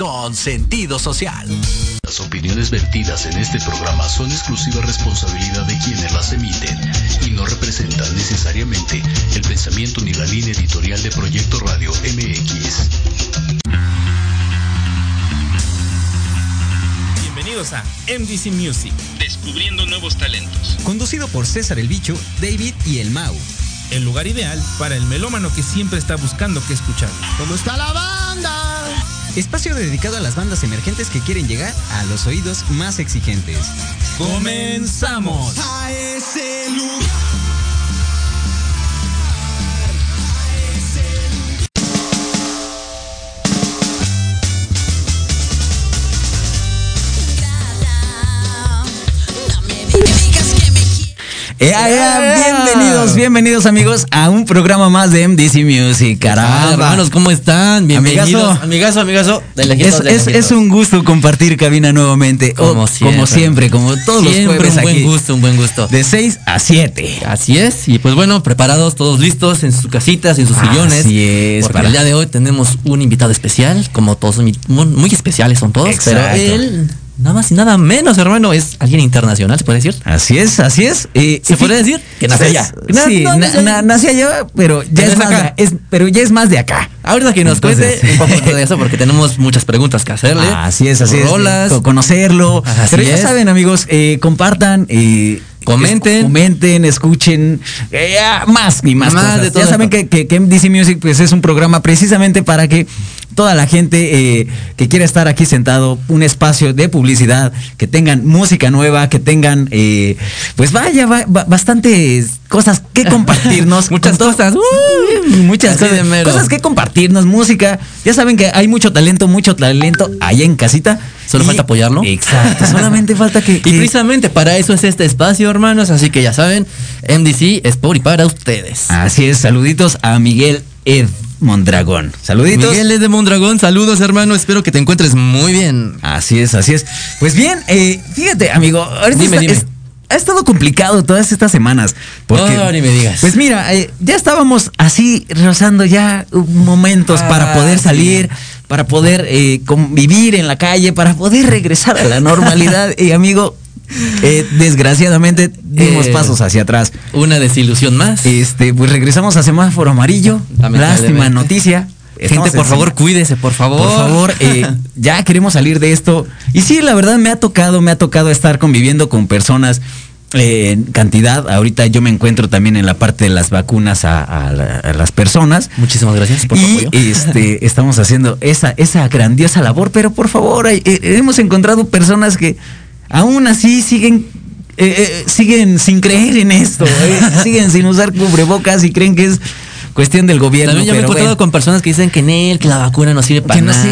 con sentido social. Las opiniones vertidas en este programa son exclusiva responsabilidad de quienes las emiten y no representan necesariamente el pensamiento ni la línea editorial de Proyecto Radio MX. Bienvenidos a MDC Music, Descubriendo nuevos talentos. Conducido por César el Bicho, David y el Mau. el lugar ideal para el melómano que siempre está buscando qué escuchar. ¿Cómo está la banda? Espacio dedicado a las bandas emergentes que quieren llegar a los oídos más exigentes. ¡Comenzamos! A ese lugar. Ea, ea, bienvenidos, bienvenidos amigos a un programa más de MDC Music, caramba. hermanos, ¿cómo están? Bienvenidos. Amigazo. amigazo, amigazo. De Es, lejitos, de es- lejitos. es un gusto compartir cabina nuevamente. Como siempre. como siempre, como todos Siempre los jueves un buen aquí. gusto, un buen gusto. De 6 a 7. Así es, y pues bueno, preparados, todos listos en sus casitas, en sus Así sillones. es, Porque para- el día de hoy tenemos un invitado especial, como todos muy, muy especiales son todos, Exacto. pero él, nada más y nada menos, hermano, es alguien internacional, ¿se puede decir? Así es, así es. Eh, ¿Se y puede decir? Que nació allá. sí, No, no, na- no, na- nací allá, pero ya Pero es es más acá. de, es- pero ya es más de acá. Ahorita que nos Entonces- cuente un poco de eso, porque tenemos muchas preguntas que hacerle. Así es, así Rolas. es. co- Conocerlo. Así Pero ya es. saben, amigos, eh, compartan. eh, Comenten. es- comenten, escuchen. eh, más y más, Más cosas. de todo ya saben que, que, que MDC Music pues, es un programa precisamente para que toda la gente eh, que quiera estar aquí sentado, un espacio de publicidad, que tengan música nueva, que tengan, eh, pues vaya, va- va- bastantes cosas que compartirnos. Muchas cosas. Uy, muchas cosas, cosas que compartirnos, música. Ya saben que hay mucho talento, mucho talento allá en casita. Solo Y- falta apoyarlo. Exacto, solamente falta que... Y que- precisamente para eso es este espacio, hermanos. Así que ya saben, MDC es por y para ustedes. Así es, saluditos a Miguel Ed Mondragón. Saluditos. Miguel es de Mondragón, saludos, hermano. Espero que te encuentres muy bien. Así es, así es. Pues bien, eh, fíjate, amigo, ahorita Dime, está- dime. es- ha estado complicado todas estas semanas. Porque, Oh, ni me digas. Pues mira, eh, ya estábamos así rozando ya momentos Ah, para poder sí. salir, para poder eh, convivir en la calle, para poder regresar a la normalidad. y amigo, Eh, desgraciadamente dimos Eh, pasos hacia atrás. Una desilusión más. Este, pues regresamos a semáforo amarillo. Lástima noticia. Gente, por favor, cuídese, por favor. Por favor, eh, ya queremos salir de esto. Y sí, la verdad me ha tocado, me ha tocado estar conviviendo con personas en cantidad. Ahorita yo me encuentro también en la parte de las vacunas a, a la- a las personas. Muchísimas gracias por tu Y apoyo. este, estamos haciendo esa, esa grandiosa labor, pero por favor, hemos encontrado personas que aún así siguen, eh, eh, siguen sin creer en esto, eh, siguen sin usar cubrebocas y creen que es cuestión del gobierno. También yo me he encontrado bueno. con personas que dicen que en él, que la vacuna no sirve para Que no nada.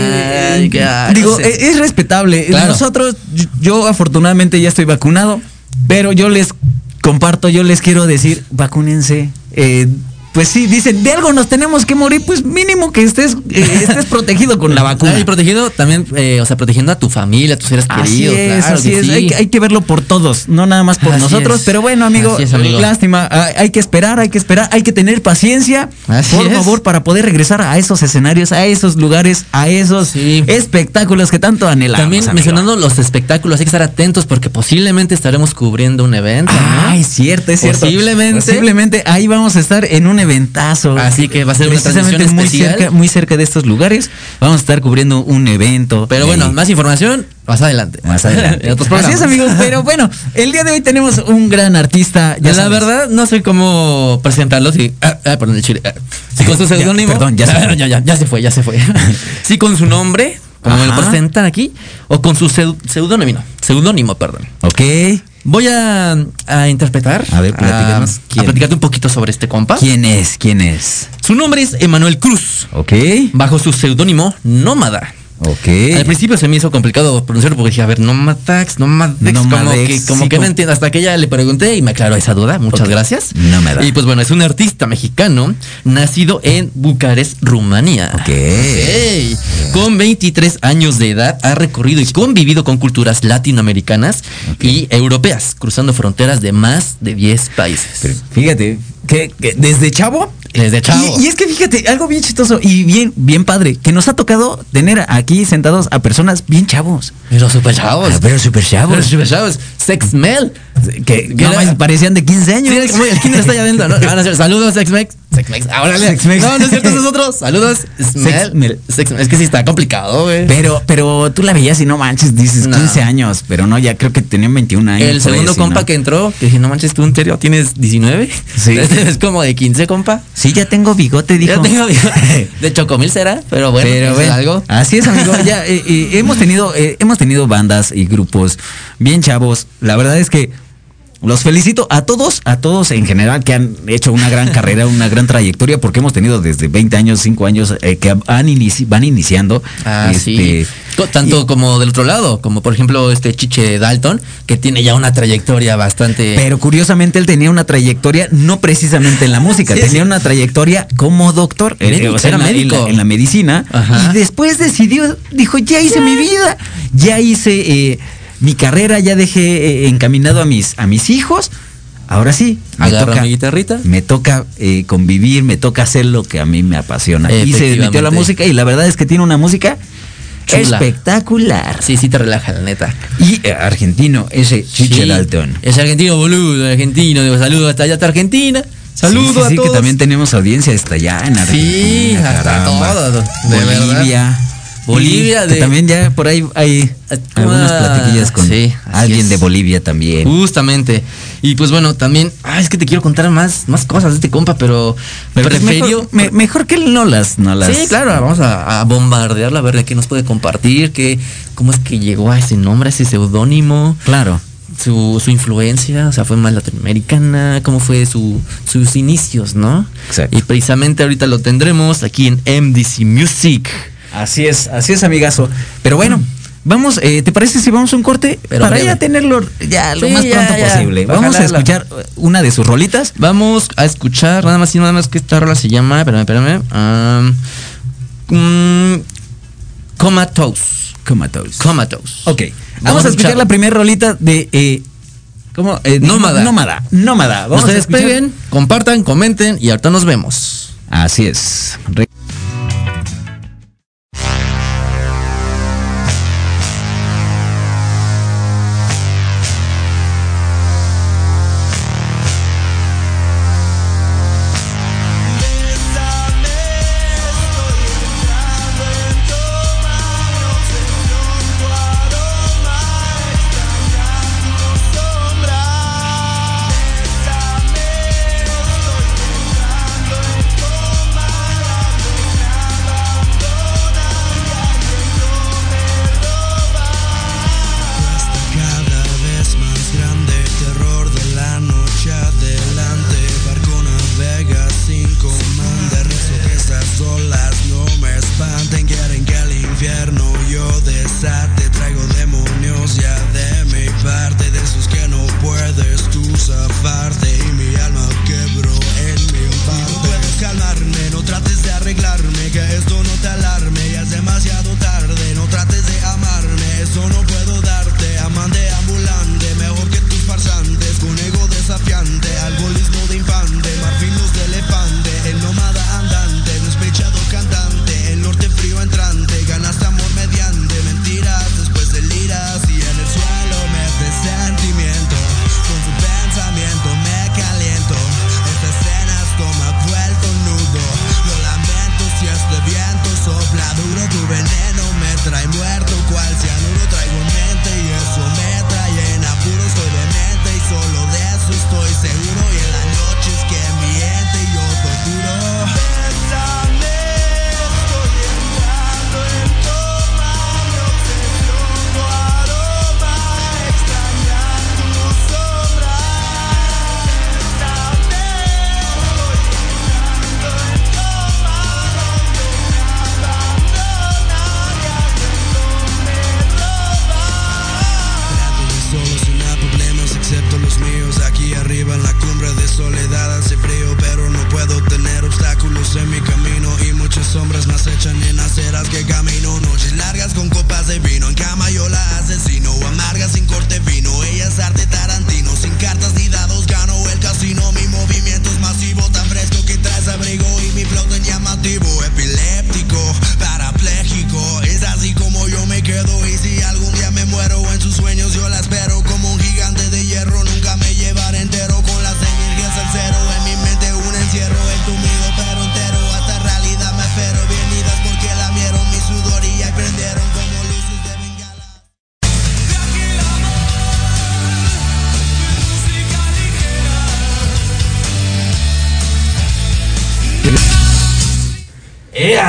que, ay, digo, no sé. es respetable. Claro. Nosotros, yo- yo afortunadamente ya estoy vacunado, pero yo les comparto, yo les quiero decir, vacúnense. Pues sí, dicen, de algo nos tenemos que morir, pues mínimo que estés, eh, estés protegido con la vacuna. Ah, y protegido también, eh, o sea, protegiendo a tu familia, a tus seres Así queridos. es, claro así que es. sí. Hay, que- hay que verlo por todos, no nada más por Así nosotros. es. Pero bueno, amigo, es, amigo. lástima. Hay, hay que esperar, hay que esperar, hay que tener paciencia, Así por favor, para poder regresar a esos escenarios, a esos lugares, a esos Sí. espectáculos que tanto anhelamos. También amigo. mencionando los espectáculos, hay que estar atentos porque posiblemente estaremos cubriendo un evento. ¿no? Ay, cierto, es cierto. Posiblemente. Posiblemente ahí vamos a estar en un eventazo. Así que va a ser una Precisamente transmisión muy especial. cerca, muy cerca de estos lugares. Vamos a estar cubriendo un evento. Pero bueno, ahí. más información más adelante. más adelante. Así es, amigos. Pero bueno, el día de hoy tenemos un gran artista. Ya la sabes. verdad, no sé cómo presentarlo. Si, ah, ah, perdón, el chile. ah. Si con su seudónimo. perdón, ya se Ah, fue. ya, ya, ya se fue, ya se fue. Si con su nombre, como me lo Ajá. presentan aquí, o con su seu- seudónimo. Seudónimo, perdón. Ok. Voy a, a interpretar. A ver. A, a platicarte un poquito sobre este compa. ¿Quién es? ¿Quién es? Su nombre es Emanuel Cruz. Ok. Bajo su seudónimo Nómada. Ok. Al principio se me hizo complicado pronunciarlo porque dije, a ver, Nómadax, Nómadex, como Nómadex, que, como sí, que no como- entiendo. Hasta que ya le pregunté y me aclaró esa duda. Muchas gracias. Nómada. Y pues bueno, es un artista mexicano nacido en Bucarest, Rumanía. Ok. Ok. Con 23 años de edad ha recorrido y convivido con culturas latinoamericanas y europeas, cruzando fronteras de más de 10 países. Pero fíjate, que, que desde chavo. Desde chavo. Y, y es que fíjate, algo bien chistoso y bien, bien padre, que nos ha tocado tener aquí sentados a personas bien chavos. Pero super chavos. Ah, pero súper chavos. Pero super chavos. Sex Mel. Que Que no era- más parecían de 15 años. Sí, como el kinder está allá adentro, ¿no? Es. Saludos, Sexmex. Sexmex. Ahora Sexmex. No, no es cierto, nosotros. Saludos. Smell. Sexmel. Sexmel. Es que sí está complicado, güey. Pero, pero tú la veías y no manches, dices No. 15 años, pero no, ya creo que tenían 21 años. El segundo compa ¿no? que entró, que dije, no manches, tú en serio tienes 19. Sí. Es como de 15, compa. Sí, ya tengo bigote, dijo. Ya tengo, de chocomil será, pero bueno, Pero eso es bueno, algo. así es, amigo. Ya eh, eh, hemos tenido, eh, hemos tenido bandas y grupos bien chavos. La verdad es que los felicito a todos, a todos en general que han hecho una gran carrera, una gran trayectoria, porque hemos tenido desde 20 años, 5 años eh, que han inici- van iniciando. Ah, este, sí. Co- Tanto como del otro lado, como por ejemplo este Chiche Dalton, que tiene ya una trayectoria bastante. Pero curiosamente él tenía una trayectoria no precisamente en la música, Sí, tenía sí. una trayectoria como doctor, eh, Médico, o sea, en era la, en la- médico. en la medicina. Ajá. Y después decidió, dijo, ya hice mi vida, ya hice eh, mi carrera, ya dejé eh, encaminado a mis, a mis hijos. Ahora sí, me toca, mi guitarrita. me toca eh, convivir, me toca hacer lo que a mí me apasiona. Y se metió la música y la verdad es que tiene una música Chula. espectacular. Sí, sí te relaja, la neta. Y eh, argentino, ese Chiche Sí, Dalton. Es argentino, boludo, argentino. Digo, saludos hasta allá, hasta Argentina. Saludos Sí, sí, a todos. que también tenemos audiencia hasta allá en Argentina. Sí, hasta todo, de Bolivia. Bolivia Y que de- también ya por ahí hay algunas Ah, platiquillas con sí, alguien es. de Bolivia también. Justamente. Y pues bueno, también. Ah, es que te quiero contar más, más cosas de este compa, pero. Pero mejor, me- mejor que él no las, no las. Sí, claro, vamos a, a bombardearla, a ver de qué nos puede compartir, qué, cómo es que llegó a ese nombre, a ese seudónimo, Claro. su, su influencia, o sea, fue más latinoamericana, cómo fue su, sus inicios, ¿no? Exacto. Y precisamente ahorita lo tendremos aquí en MDC Music. Así es, así es, amigazo. Pero bueno, vamos, eh, ¿te parece si vamos a un corte? Pero Para breve. ya tenerlo ya lo Sí, más ya, pronto ya. posible. Vamos a escuchar eh, una de sus rolitas. Vamos a escuchar nada más y nada más que esta rola se llama, espérame, espérame. am, mm, Comatose. Comatose. Comatose. Ok, vamos, a escuchar la primera rolita de. Eh, ¿Cómo? Eh, Nómada. Nómada. Nómada. Vamos escuchar- despeguen, compartan, comenten y ahorita nos vemos. Así es. Re-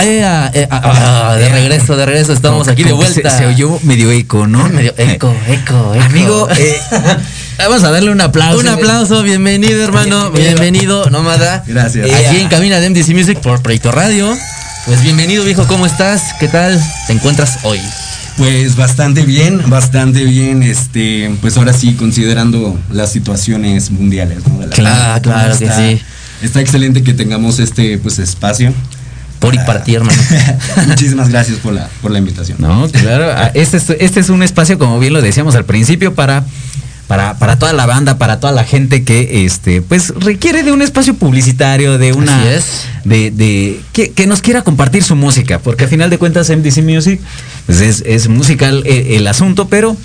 Ea, ea, ea, ah, de regreso, de regreso, estamos Como- aquí de como vuelta. Se, se oyó medio eco, ¿no? medio eco, eco, eco. Amigo, eh, vamos a darle un aplauso. Un aplauso, bienvenido hermano, bienvenido, nómada. Gracias. Eh, Aquí en Cabina de MDC Music por Proyecto Radio. Pues bienvenido viejo, ¿cómo estás? ¿Qué tal te encuentras hoy? Pues bastante bien, bastante bien, este, pues ahora sí, considerando las situaciones mundiales, ¿no? De la- Claro, claro que Está- sí. Está excelente que tengamos este, pues, espacio. Por y para ti, hermano. Muchísimas gracias por la, por la invitación. No, claro. ah, Este es, este es un espacio, como bien lo decíamos al principio, para, para, para toda la banda, para toda la gente que este, pues requiere de un espacio publicitario, de una. Así es. De, de que, que nos quiera compartir su música. Porque al final de cuentas, MDC Music, pues es, es musical eh, el asunto, pero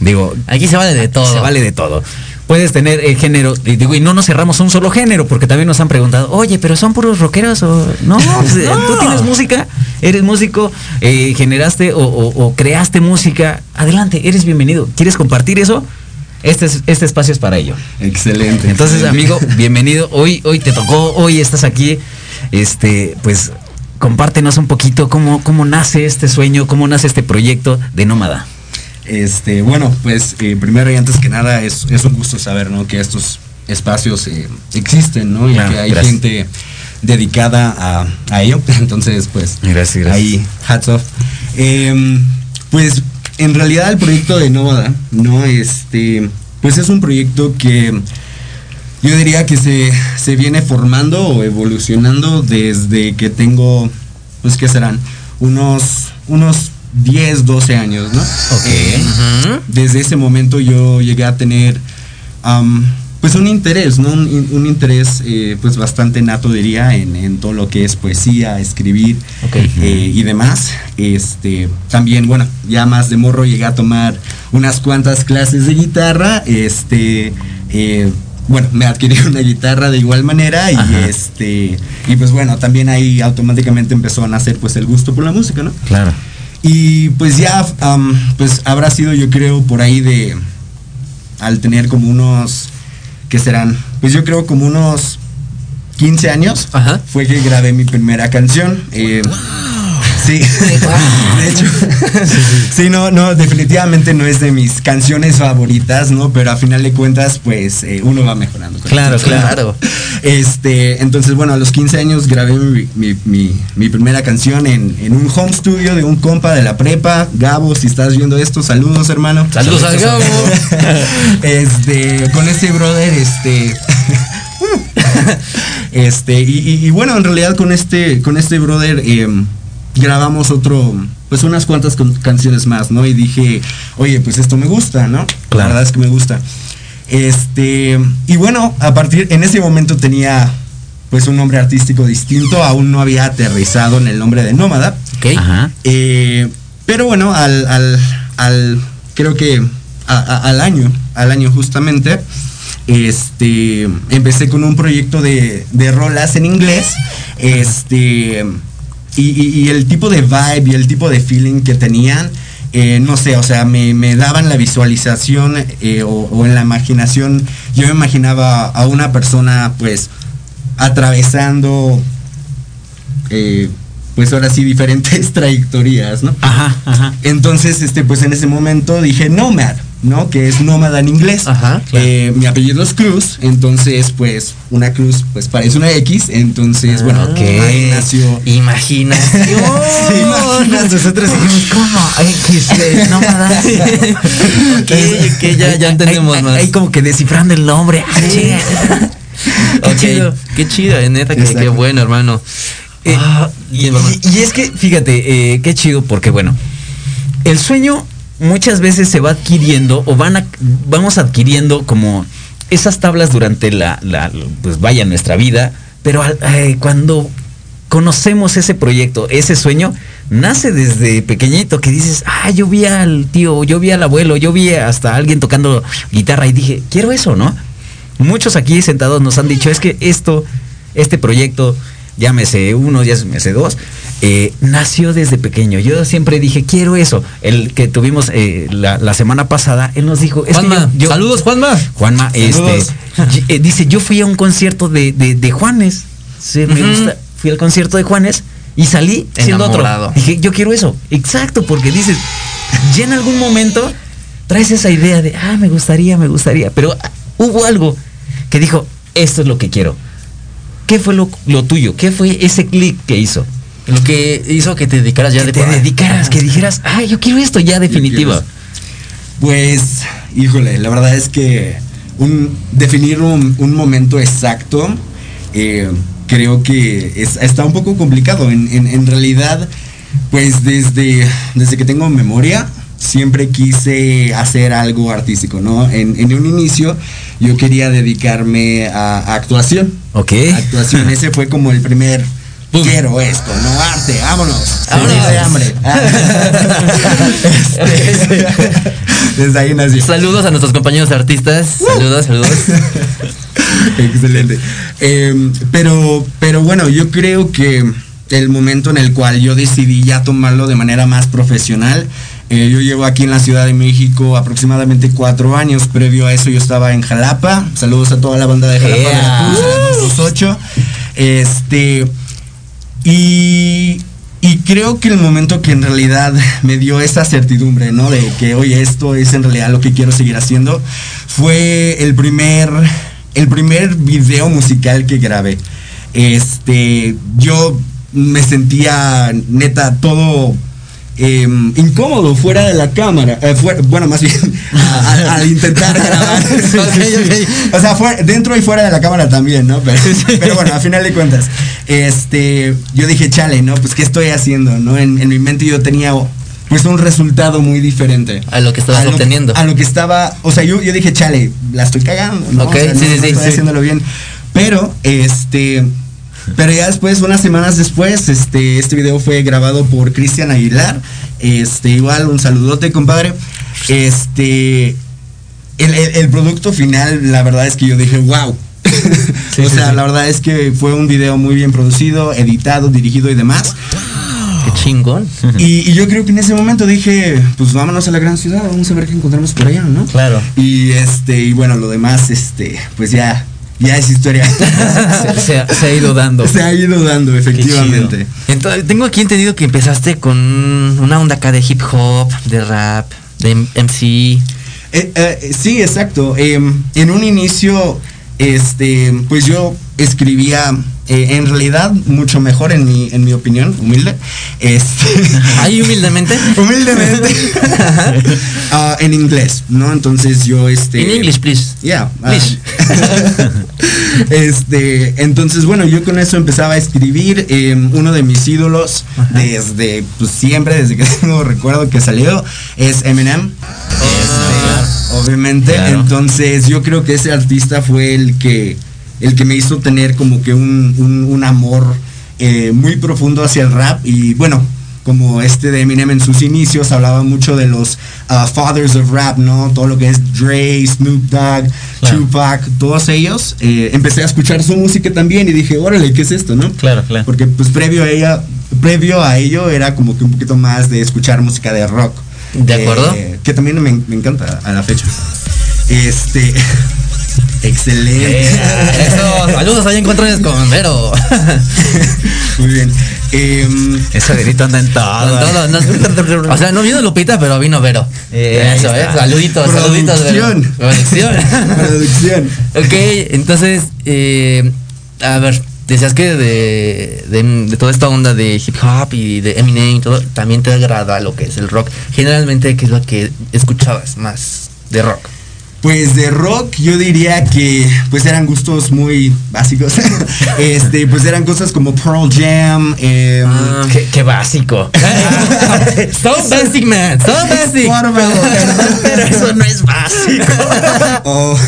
digo, Aquí se vale de todo. se vale de todo. Puedes tener el género, y digo, y no nos cerramos a un solo género, porque también nos han preguntado, oye, pero son puros rockeros o no, pues, eh, tú tienes música, eres músico, eh, generaste o, o- o creaste música, adelante, eres bienvenido. ¿Quieres compartir eso? Este, es- este espacio es para ello. Excelente. Entonces, excelente. amigo, bienvenido. Hoy, hoy te tocó, hoy estás aquí. Este, pues, compártenos un poquito cómo, cómo nace este sueño, cómo nace este proyecto de Nómada. Este, bueno, pues eh, primero y antes que nada es, es un gusto saber, ¿no? Que estos espacios eh, existen, ¿no? Y Claro, que hay gracias. gente dedicada a, a ello. Entonces, pues, Gracias, gracias. ahí, hats off. Em, pues, en realidad el proyecto de Nóvada, ¿no? Este, pues es un proyecto que yo diría que se, se viene formando o evolucionando desde que tengo, pues, ¿qué serán? Unos, unos 10, 12 años, ¿no? Eh, Ujú. desde ese momento yo llegué a tener pues un interés, ¿no? Un, in- un interés eh, pues bastante nato diría en, en todo lo que es poesía, escribir Ok. eh, y demás. Este, también, bueno, ya más de morro llegué a tomar unas cuantas clases de guitarra. Este, eh, bueno, me adquirí una guitarra de igual manera y Ajá. este, y pues bueno, también ahí automáticamente empezó a nacer pues el gusto por la música, ¿no? Claro. Y pues ya, pues habrá sido yo creo por ahí de, al tener como unos, ¿qué serán? Pues yo creo como unos 15 años, Ajá. fue que grabé mi primera canción. eh, Sí, de hecho, sí, no, no, definitivamente no es de mis canciones favoritas, ¿no? Pero a final de cuentas, pues eh, uno va mejorando. Claro. Claro. Este, entonces, bueno, a los 15 años grabé mi, mi- mi- mi primera canción en, en un home studio de un compa de la prepa. Gabo, si estás viendo esto, saludos, hermano. Saludos al Gabo. este, con este brother, este. Este, y, y- y bueno, en realidad con este, con este brother eh, grabamos otro, pues unas cuantas canciones más, ¿no? Y dije, oye, pues esto me gusta, ¿no? Claro. La verdad es que me gusta. Este, y bueno, a partir, en ese momento tenía pues un nombre artístico distinto, aún no había aterrizado en el nombre de Nómada. Ok. Ajá. Eh, pero bueno, al, al, al- creo que a- a- al año, al año justamente, este, empecé con un proyecto de, de rolas en inglés, este, y, y- y el tipo de vibe y el tipo de feeling que tenían, eh, no sé, o sea, me, me daban la visualización eh, o, o en la imaginación, yo me imaginaba a una persona pues atravesando eh, pues ahora sí diferentes trayectorias, ¿no? Ajá, ajá. Entonces, este, pues en ese momento dije Nomad, ¿no? Que es nómada en inglés. Ajá, claro. Eh, mi apellido es Cruz, entonces, pues, una cruz, pues parece una X, entonces, bueno, Ok. ahí nació. Imaginación. Sí. Nosotros dijimos, ¿cómo? X. Ok, ok, ya- ya entendemos más. Ahí como que descifrando el nombre. Ah, chinga. Qué chido. Qué chido, eh, neta, que, qué bueno, hermano. Eh, Ah, y- y es que, fíjate, eh, qué chido, porque bueno, el sueño muchas veces se va adquiriendo o van a, vamos adquiriendo como esas tablas durante la, la- pues vaya nuestra vida, pero cuando conocemos ese proyecto, ese sueño, nace desde pequeñito que dices, ah, yo vi al tío, yo vi al abuelo, yo vi hasta alguien tocando guitarra y dije, quiero eso, ¿no? Muchos aquí sentados nos han dicho, es que esto, este proyecto, llámese uno, llámese dos, eh, nació desde pequeño. Yo siempre dije, quiero eso. El que tuvimos eh, la, la semana pasada, él nos dijo, es que Juanma, yo- yo- saludos, Juanma. Juanma, este, Saludos. eh, dice, yo fui a un concierto de, de, de Juanes. Sí, me gusta. Fui al concierto de Juanes y salí siendo Enamorado. otro. Dije, yo quiero eso. Exacto, porque dices, ya en algún momento traes esa idea de, ah, me gustaría, me gustaría. Pero ah, hubo algo que dijo, esto es lo que quiero. ¿Qué fue lo, lo tuyo? ¿Qué fue ese clic que hizo? Lo que hizo que te dedicaras ya que de te dedicaras, que dijeras, ah, yo quiero esto ya definitiva. Pues, híjole, la verdad es que un, definir un, un momento exacto eh, creo que es- está un poco complicado. En, en- en realidad, pues desde, desde que tengo memoria, siempre quise hacer algo artístico, ¿no? En, en un inicio yo quería dedicarme a, a actuación. Ok. Actuación, ese fue como el primer... Quiero esto, no arte, vámonos. Vámonos. Morir de hambre. Este, desde ahí nació. Saludos a nuestros compañeros artistas. Saludos, saludos. Excelente. Eh, pero, pero bueno, yo creo que el momento en el cual yo decidí ya tomarlo de manera más profesional, eh, yo llevo aquí en la Ciudad de México aproximadamente cuatro años. Previo a eso yo estaba en Jalapa. Saludos a toda la banda de Jalapa. Veracruz, a la 228. Este. Y, creo que el momento que en realidad me dio esa certidumbre, ¿no? De que, oye, esto es en realidad lo que quiero seguir haciendo, fue el primer, el primer video musical que grabé. Este, yo me sentía neta todo eh, incómodo fuera de la cámara. eh, fuera- bueno, más bien a- a- al intentar grabar. O sea, fuera- dentro y fuera de la cámara también, ¿no? Pero, pero bueno, a final de cuentas, este, yo dije, chale, ¿no? Pues, ¿qué estoy haciendo? ¿No? En, en mi mente yo tenía pues un resultado muy diferente. A lo que estabas lo obteniendo. a lo que estaba, o sea, yo, yo dije, chale, la estoy cagando, ¿no? Ok, O sea, sí, no- sí, no sí, estoy sí. haciéndolo bien. Pero, este, pero ya después, unas semanas después, este, este video fue grabado por Cristian Aguilar. Este, igual, un saludote, compadre. Este, el, el- el producto final, la verdad es que yo dije, wow. Sí, o sí, sea, sí. la verdad es que fue un video muy bien producido, editado, dirigido y demás. Qué chingón. Y, y yo creo que en ese momento dije, pues vámonos a la gran ciudad, vamos a ver qué encontramos por allá, ¿no? Claro. Y este, y bueno, lo demás, este, pues ya, ya es historia. Se, se ha- se ha ido dando. Se ha ido dando, efectivamente. Entonces, tengo aquí entendido que empezaste con una onda acá de hip hop, de rap, de MC. Eh, eh, sí, exacto. Em, en un inicio, este, pues yo escribía, eh, en realidad, mucho mejor en mi, en mi opinión, humilde. Este, Ahí humildemente. humildemente. ah, en inglés, ¿no? Entonces yo, este. In English, please. Yeah. ah, Please. este, entonces, bueno, yo con eso empezaba a escribir. eh, uno de mis ídolos desde pues, siempre, desde que tengo recuerdo que salió, es Eminem. Este, obviamente. Claro. Entonces, yo creo que ese artista fue el que, el que me hizo tener como que un, un- un amor eh, muy profundo hacia el rap. Y bueno, como este de Eminem en sus inicios hablaba mucho de los uh, fathers of rap, ¿no? Todo lo que es Dre, Snoop Dogg, Claro. Tupac, todos ellos. eh, empecé a escuchar su música también y dije, órale, ¿qué es esto, no? Claro, claro. Porque pues previo a ella, previo a ello era como que un poquito más de escuchar música de rock. ¿De acuerdo? Eh, que también me, me encanta a la fecha. Este. excelente. Eso, saludos ahí encuentran con Vero. Muy bien. Em, Ese verito anda en todo. Todo, no- o sea, no vino Lupita, pero vino Vero. Eh, Eso, eh. Saluditos, saluditos, Vero. Producción. Producción. producción. ok, entonces, eh, a ver, decías que de, de, de toda esta onda de hip hop y de Eminem y todo, también te agrada lo que es el rock. Generalmente, ¿qué es lo que escuchabas más de rock? Pues de rock yo diría que pues eran gustos muy básicos. este, pues eran cosas como Pearl Jam, em, Ah. Qué, qué básico. so basic, man, so basic. Pero eso no es básico. o-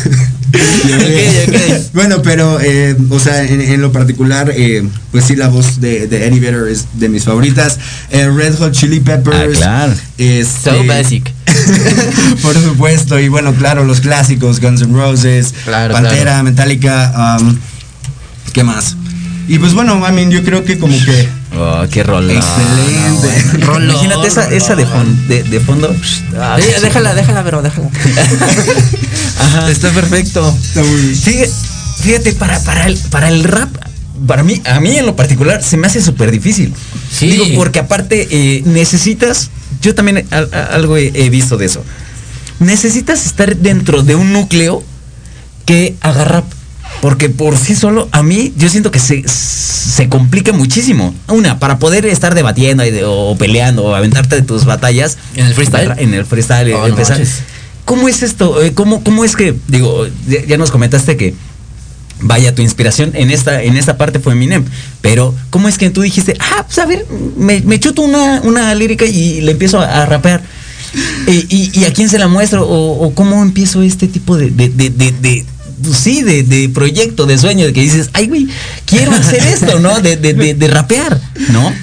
Ok, ok. Bueno, pero, eh, o sea, en, en lo particular, eh, pues sí, la voz de, de Eddie Vedder es de mis favoritas. Eh, Red Hot Chili Peppers. Ah, claro. este, So basic. por supuesto, y bueno, claro, los clásicos, Guns N' Roses, Claro, Pantera, claro. Metallica, um, ¿qué más? Y pues bueno, I mean, yo creo que como que Oh, qué rolón. Excelente. Imagínate esa, esa de, fon- de, de fondo. Ah, Sí, sí. déjala, déjala, Vero, déjala. Ajá. Está perfecto. está muy bien. Fíjate, fíjate, para, para, el, para el rap, para mí, a mí en lo particular, se me hace súper difícil. Sí. Digo, porque aparte eh, necesitas, yo también a- algo he, he visto de eso. Necesitas estar dentro de un núcleo que haga rap. Porque por sí solo, a mí, yo siento que se, se complica muchísimo. Una, para poder estar debatiendo y de- o peleando o aventarte de tus batallas. ¿En el freestyle? En el freestyle. Oh, no empezar. manches. ¿Cómo es esto? Eh, ¿Cómo, ¿Cómo es que, digo, ya, ya nos comentaste que, vaya, tu inspiración en esta, en esta parte fue Eminem, pero ¿cómo es que tú dijiste, ah, pues a ver, me, me chuto una, una lírica y le empiezo a, rapear? Eh, y, a quién se la muestro? ¿O, cómo empiezo este tipo de, de, de, de- pues sí, de, de proyecto, de sueño, de que dices, ay, güey, quiero hacer esto, ¿no? De, de, de rapear, ¿no?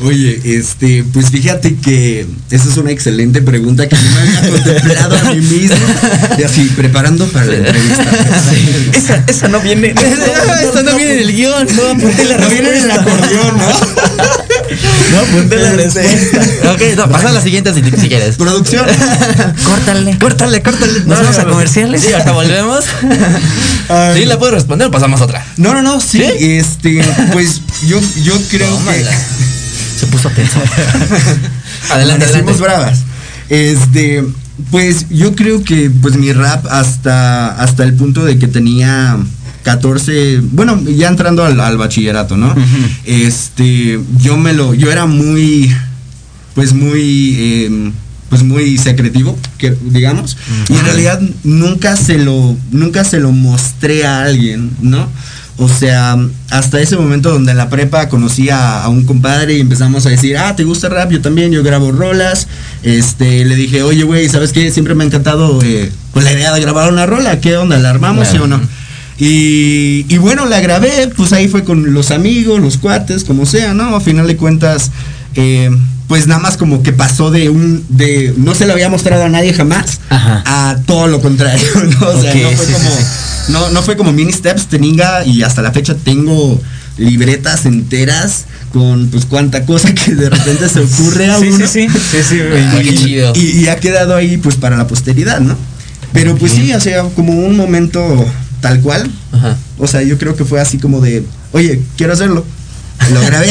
Oye, este, pues fíjate que esa es una excelente pregunta que yo me había contemplado a mí mismo. Y así, preparando para la entrevista. Esa, esa no viene. Esto no viene en el guion. No, apunté la No viene en el acordeón, ¿no? No, apunté la respuesta. Ok, no, pasa a la siguiente si, si quieres. Producción. Córtale. Córtale, córtale. Nos vamos a comerciales. Sí, ahorita volvemos. Ay, Sí, la puedo responder o pasamos a otra. No, no, no, sí, ¿Sí? este, pues yo, yo creo Tómala. que Se puso tenso. adelante, Nacimos adelante. bravas. Este, pues yo creo que pues mi rap hasta hasta el punto de que tenía 14, bueno, ya entrando al, al bachillerato, ¿no? Este, yo me lo, yo era muy, pues muy, em, pues muy secretivo, que digamos, y en realidad nunca se lo, nunca se lo mostré a alguien, ¿no? O sea, hasta ese momento donde en la prepa conocí a, a un compadre y empezamos a decir, ah, ¿te gusta rap? Yo también, yo grabo rolas. Este, le dije, oye, güey, ¿sabes qué? Siempre me ha encantado eh, pues la idea de grabar una rola. ¿Qué onda? ¿La armamos, sí o no? Y, y bueno, la grabé, pues ahí fue con los amigos, los cuates, como sea, ¿no? A final de cuentas, eh, pues nada más como que pasó de un, de, no se lo había mostrado a nadie jamás, Ajá. a todo lo contrario, ¿no? O sea, no fue sí, como, sí, no, no fue como mini steps, teninga, y hasta la fecha tengo libretas enteras con pues cuánta cosa que de repente se ocurre a Sí, uno. sí, sí. Sí, sí. Ah, chido. Y, y ha quedado ahí pues para la posteridad, ¿no? Pero pues sí, o sea, como un momento tal cual. Ajá. O sea, yo creo que fue así como de, oye, quiero hacerlo. Lo grabé.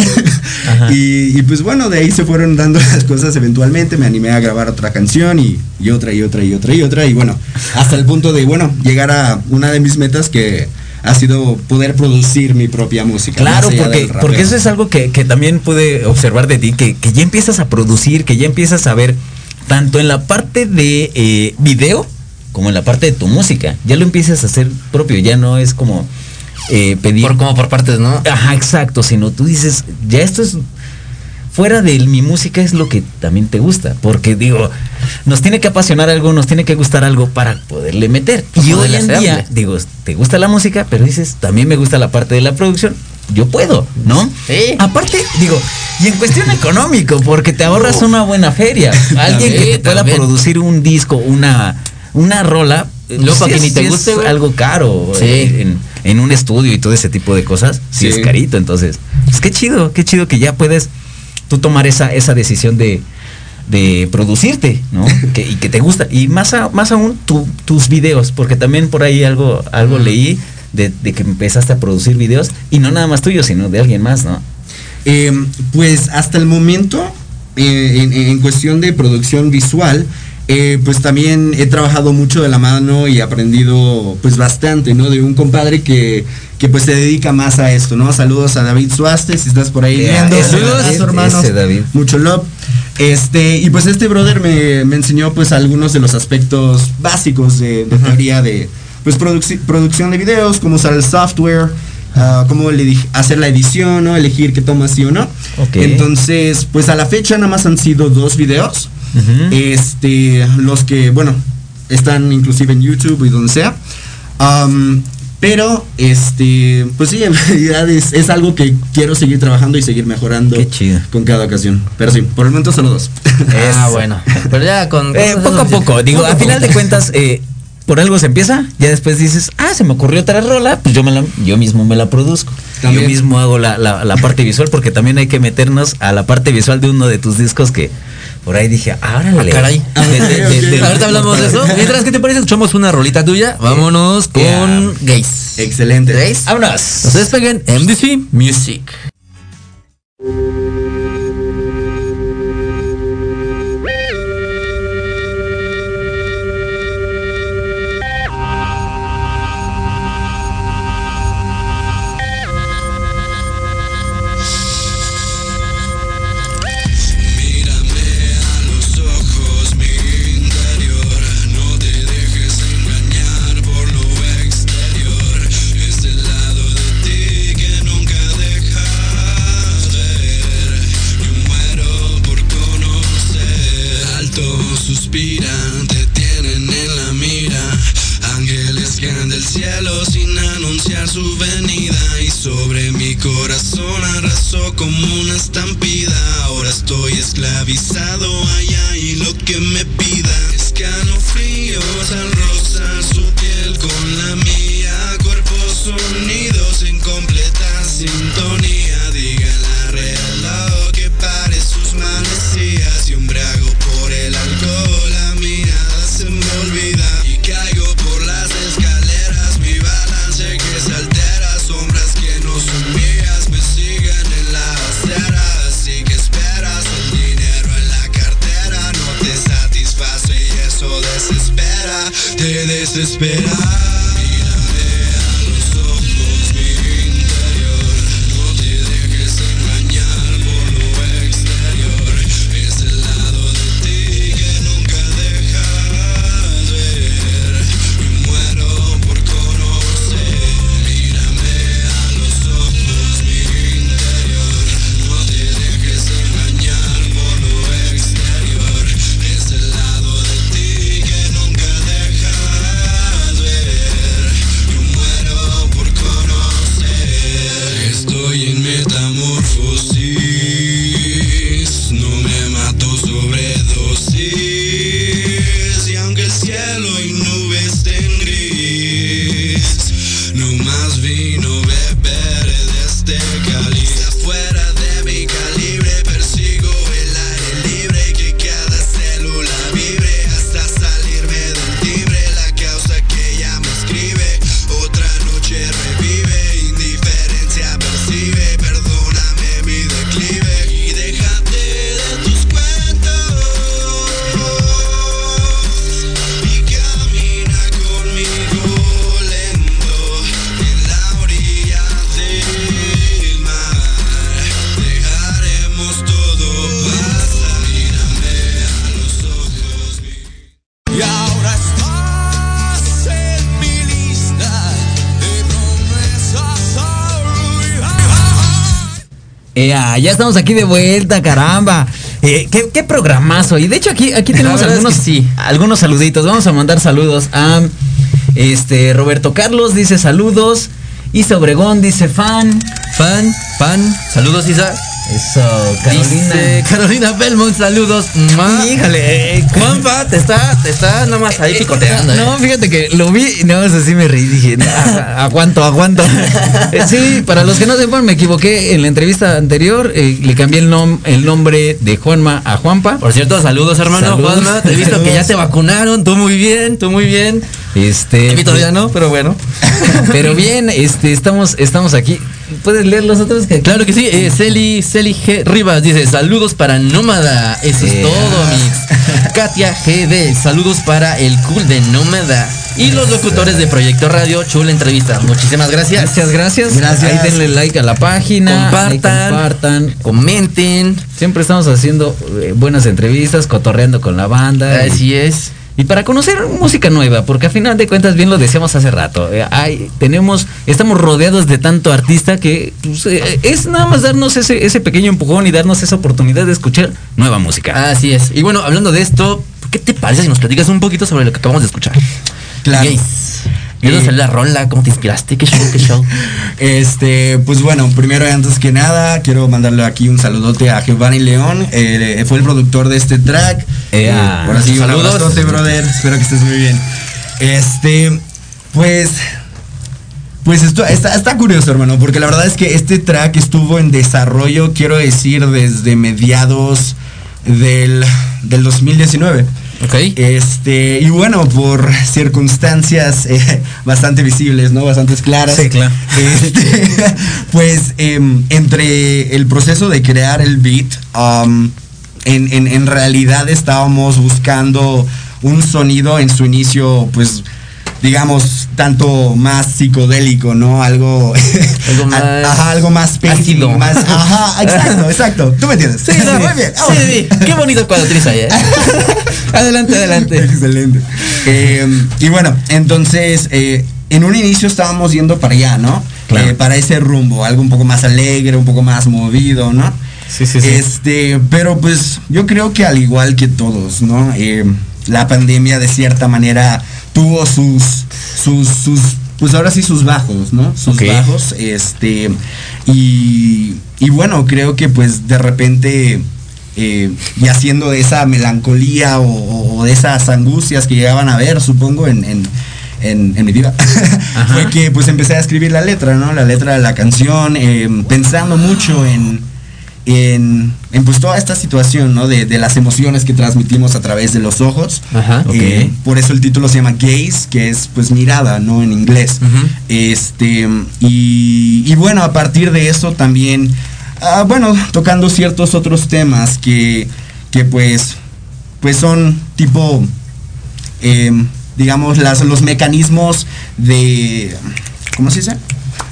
Y, y, pues bueno, de ahí se fueron dando las cosas eventualmente. Me animé a grabar otra canción y, y otra y otra y otra y otra. Y bueno, hasta el punto de, bueno, llegar a una de mis metas que ha sido poder producir mi propia música. Claro, porque, porque eso es algo que, que también pude observar de ti, que, que ya empiezas a producir, que ya empiezas a ver tanto en la parte de eh, video como en la parte de tu música. Ya lo empiezas a hacer propio, ya no es como eh, pedir. Por, como por partes, ¿no? Ajá, exacto, sino tú dices, ya esto es fuera de mi música es lo que también te gusta, porque digo, nos tiene que apasionar algo, nos tiene que gustar algo para poderle meter. Y hoy en día, hacerle. digo, te gusta la música, pero dices, también me gusta la parte de la producción. Yo puedo, ¿no? Sí. Aparte, digo, y en cuestión económico, porque te ahorras una buena feria. Alguien que te pueda también. producir un disco, una, una rola, Luego, sí para que ni te sí es guste, algo caro Sí. eh, en, en un estudio y todo ese tipo de cosas, sí, Sí. es carito. Entonces, pues qué chido, qué chido que ya puedes tú tomar esa, esa decisión de, de producirte, ¿no? que, y que te gusta. Y más, a- más aún tu- tus videos, porque también por ahí algo, algo leí de, de que empezaste a producir videos y no nada más tuyos, sino de alguien más, ¿no? Eh, pues hasta el momento, eh, en, en cuestión de producción visual, eh, pues también he trabajado mucho de la mano y aprendido pues bastante, ¿no? De un compadre que, que pues se dedica más a esto, ¿no? Saludos a David Suaste, si estás por ahí Yeah, viendo. ese David, hermanos. ese David. Mucho love. Este, y pues este brother me, me enseñó pues algunos de los aspectos básicos de, de teoría de pues producción de videos, cómo usar el software, ah, cómo le- hacer la edición, ¿no? Elegir qué tomas sí o no. Entonces, pues a la fecha nada más han sido dos videos. Este, los que, bueno, están inclusive en YouTube y donde sea. Pero, este, pues sí, en realidad es, es algo que quiero seguir trabajando y seguir mejorando Qué chido. con cada ocasión. Pero sí, por el momento solo dos. Ah, bueno. Pero ya con. Eh, poco a poco, digo, Poco a final de cuentas, eh, por algo se empieza, ya después dices, ah, se me ocurrió otra rola, pues yo, me la- yo mismo me la produzco. También. Yo mismo hago la, la- la parte visual, porque también hay que meternos a la parte visual de uno de tus discos que por ahí dije, ahora Ah, caray. De, de- de- de- Ahorita hablamos de eso. Mientras, ¿qué te parece? Escuchamos una rolita tuya. Vámonos con Yeah. Gays. Excelente. Gays. ¡Vámonos! No se despeguen. MDC Music. Como una estampida. Ahora estoy esclavizado allá y lo que me pida. Escalofríos al desespera. Ya estamos aquí de vuelta, caramba. Eh, ¿qué, qué programazo. Y de hecho aquí, aquí tenemos es algunos, que sí. algunos saluditos. Vamos a mandar saludos a este Roberto Carlos, dice saludos. Isa Obregón dice fan. Fan, fan. Saludos, Isa. Eso, Carolina. Dice Carolina Belmont, saludos. Mua. Eh, Juanpa, te está, te está nada más ahí picoteando. ¿eh? No, fíjate que lo vi y no, eso sí me reí. Dije, "Ah, aguanto, aguanto. Eh, sí, para los que no sepan, me equivoqué en la entrevista anterior. eh, le cambié el, nom- el nombre de Juanma a Juanpa. Por cierto, saludos, hermano Saludos. Juanma. Te he visto que ya te vacunaron. Tú muy bien, tú muy bien. Este. A mí todavía no, pero bueno. Pero bien, este, estamos, estamos aquí. ¿Puedes leer los otros? Que Claro que sí, eh, Celi, Celi G. Rivas dice, saludos para Nómada, eso es Eh. todo, mix. Katia GD, saludos para el cool de Nómada. Y los locutores de Proyecto Radio, chula entrevista. Muchísimas gracias. Gracias, gracias. Gracias. Ahí denle like a la página. Compartan. compartan. Comenten. Siempre estamos haciendo eh, buenas entrevistas, cotorreando con la banda. y- Así es. Y para conocer música nueva, porque a final de cuentas, bien lo decíamos hace rato, eh, hay, tenemos, estamos rodeados de tanto artista que pues, eh, es nada más darnos ese, ese pequeño empujón y darnos esa oportunidad de escuchar nueva música. Así es. Y bueno, hablando de esto, ¿qué te parece si nos platicas un poquito sobre lo que acabamos de escuchar? Claro. ¿De dónde Eh, salió la rola? ¿Cómo te inspiraste? ¿Qué show? ¿Qué show? Este, pues bueno, primero y antes que nada, quiero mandarle aquí un saludote a Giovanni León, eh, fue el productor de este track. Eh, ahora sí, un Saludos. abrazote, brother. Espero que estés muy bien. Este, pues, pues esto está, está curioso, hermano, porque la verdad es que este track estuvo en desarrollo, quiero decir, desde mediados del, del 2019. Ok. Este, y bueno, por circunstancias eh, bastante visibles, ¿no? Bastante claras. Sí, claro. Este, pues em, entre el proceso de crear el beat, um, en, en- en realidad estábamos buscando un sonido en su inicio, pues digamos, tanto más psicodélico, ¿no? Algo, Algo más ajá, algo más ácido. más, ajá, exacto, exacto. ¿Tú me entiendes? Sí, no, muy bien. Sí, vamos. sí, Qué bonito cuando utiliza ahí, ¿eh? adelante, adelante. Excelente. Eh, y bueno, entonces, eh, en un inicio estábamos yendo para allá, ¿no? Claro. Eh, para ese rumbo, algo un poco más alegre, un poco más movido, ¿no? Sí, sí, sí. Este, pero pues yo creo que al igual que todos, ¿no? Eh, la pandemia de cierta manera tuvo sus, sus, sus, pues ahora sí sus bajos, ¿no? Sus bajos, este, y, y bueno, creo que pues de repente, eh, y haciendo de esa melancolía o, o de esas angustias que llegaban a ver, supongo, en, en, en- en mi vida, fue que pues empecé a escribir la letra, ¿no? La letra de la canción, eh, pensando mucho en, en, en, pues toda esta situación, ¿no? De, de las emociones que transmitimos a través de los ojos. Ajá. Eh, por eso el título se llama Gaze, que es pues mirada, ¿no? En inglés. Este, y, y bueno, a partir de eso también, ah, bueno, tocando ciertos otros temas que, que pues, pues son tipo, em, digamos, las, los mecanismos de, ¿cómo se dice?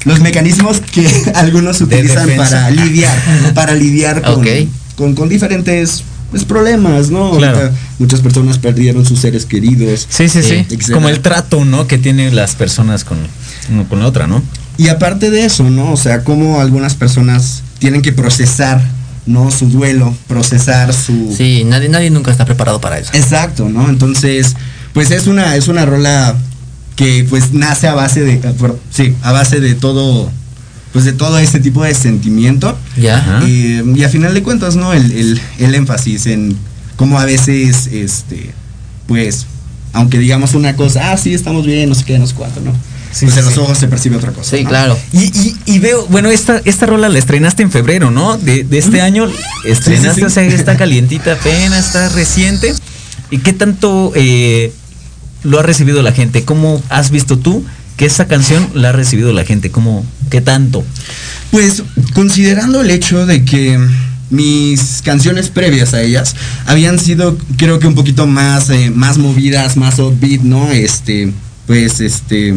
Los mecanismos que algunos utilizan para lidiar, para lidiar con, con, con diferentes pues, problemas, ¿no? Claro. Muchas personas perdieron sus seres queridos. Sí, sí, sí. Sí. Como el trato, ¿no? Que tienen las personas con, uno con la otra, ¿no? Y aparte de eso, ¿no? O sea, como algunas personas tienen que procesar, ¿no? Su duelo, procesar su... Sí, nadie, nadie nunca está preparado para eso. Exacto, ¿no? Entonces, pues es una, es una rola que pues nace a base de, por- sí, a base de todo, pues de todo ese tipo de sentimiento. Eh, y a final de cuentas, ¿no? El, el- el énfasis en cómo a veces, este, pues, aunque digamos una cosa, ah, sí, estamos bien, no sé qué, no sé cuánto, ¿no? Sí, pues sí, en los sí. ojos se percibe otra cosa. Sí, ¿no? claro. Y, y, y veo, bueno, esta, esta rola la estrenaste en febrero, ¿no? De, de este año. Estrenaste, Sí, sí, sí. o sea, está calientita apenas, está reciente. ¿Y qué tanto eh, lo ha recibido la gente? ¿Cómo has visto tú que esa canción la ha recibido la gente? ¿Cómo, qué tanto? Pues considerando el hecho de que mis canciones previas a ellas habían sido creo que un poquito más eh, más movidas, más upbeat, ¿no? Este, pues este